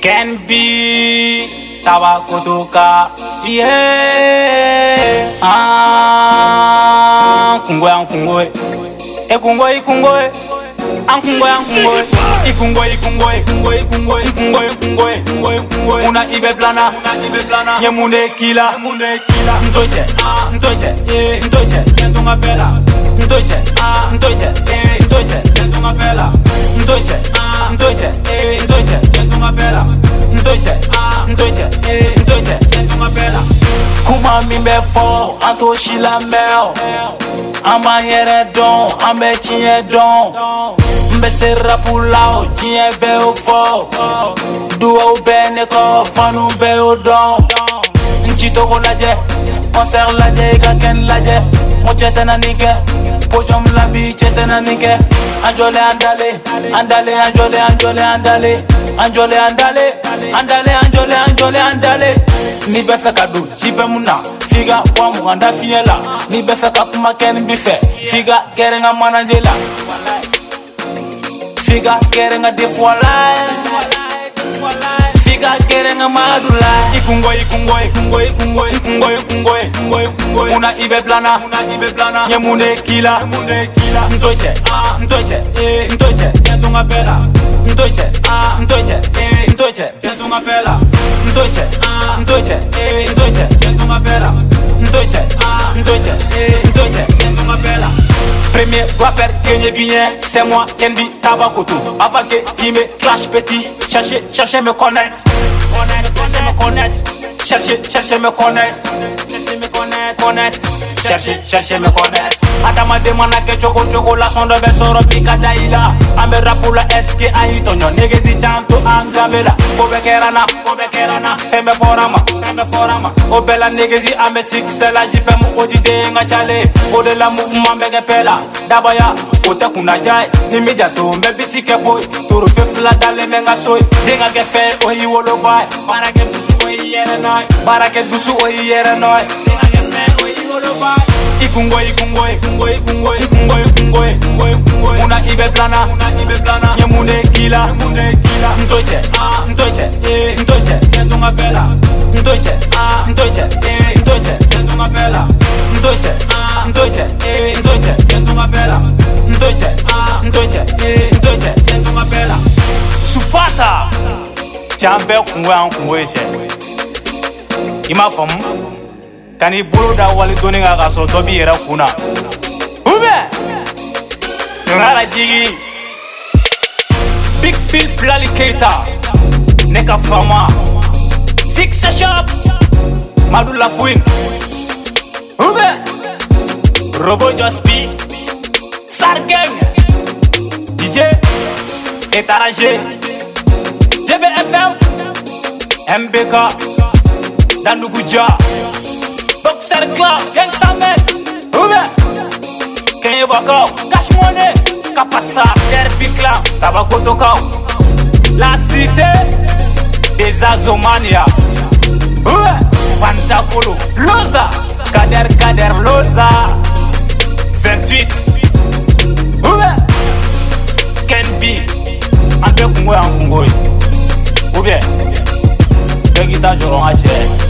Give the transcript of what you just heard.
Ken B tabakutuka yeah. Ah kungwe kungwe. E kungwe kungwe. An kungwe kungwe. Ikungwe ikungwe ikungwe ikungwe ikungwe ikungwe ikungwe ikungwe una ibe plana. Una ibe plana. Yemunde kila. Yemunde kila. Ntoche. Ah ntoche. Eh ntoche. Kentunga pela ntoche. Ah ntoche. Eh ntoche. Kentunga pela ntoche. ah ntoche ntoche kentunga pela ntoche ah ntoche ntoche kentunga pela kuma min bɛ fɔ an t'o si lamɛn o an b'an yɛrɛ dɔn an bɛ tiɲɛ dɔn n bɛ se rapu la o diɲɛ bɛɛ y'o fɔ duwawu bɛ ne kɔ fanu bɛɛ y'o dɔn n ci togo lajɛ kɔnsɛri lajɛ i ka kɛni lajɛ mo chete na nike Pojo mlabi chete na nike Anjole andale, andale, anjole, anjole, andale. Anjole andale, andale, anjole, anjole, andale. Ni be kadu, kado, jibe muna Figa wa mu anda fiyela Ni be fe kakuma keni bife Figa kere nga mananjela Figa kere nga defwa life chicas quieren madurar. Y cungoy, cungoy, cungoy, cungoy, cungoy, cungoy, cungoy, cungoy. Una ibe plana, una ibe plana. Nyemune kila, nyemune kila. Ntoiche, ah, ntoiche, eh, ntoiche. Siento una pela. Ntoiche, ah, ntoiche, eh, ntoiche. Siento una pela. Ntoiche, ah, ntoiche, eh, ntoiche. Premier rappeur bien, c'est moi, Kendi Tabakoto. Avant que qui me clash petit, cherchez, cherchez me connaître. Connaître, cherchez me connaître. Cherchez, cherchez me connaître. Cherchez me connaître, connaître. cherche, cherche me connaître. Adamaden mana kɛ cogo cogo lasɔn dɔ bɛ sɔrɔ bi ka da i la an bɛ rapu la ɛske an y'i tɔɲɔ negezi can to an danbe la ko bɛ kɛra na ko bɛ kɛra na fɛn bɛ fɔra ma fɛn bɛ fɔra ma o bɛɛ la negezi an bɛ sikisɛlaji fɛn mu o jiden ka cale o de la mouvement bɛ kɛ pɛɛ la dabaya o tɛ kunnaja ye ni mi janto n bɛ bisi kɛ boye torofe fila dalen bɛ n ka so ye den ka kɛ fɛn o y'i woloba ye baara kɛ dusu o y'i yɛrɛ nɔ ye baara kɛ dusu o y'i yɛrɛ nɔ ye papá. Y Supata. Jambe kunwe an kunwe che. Ima famu? Ka n'i bolo da walidonni kan k'a sɔrɔ dɔ b'i yɛrɛ kun na ubiyɛn ŋa la jigi. Big bill bilali keita ne ka fama. Six shop madu lafuin ubiyɛn robo jospi sargeng dj. Étranger dbfm mbk danduguja Boxer Club, Gangsta Man, Ube, Kenny Bako, Cash Money, Capasta, Derby Club, Tabakoto Kau, La Cité, des Azomania, Ube, Fantakolo, Loza, Kader Kader Loza, 28, Ube, Ken B, Ambe Kungwe Angungwe, Ube, Begita Joron Ache.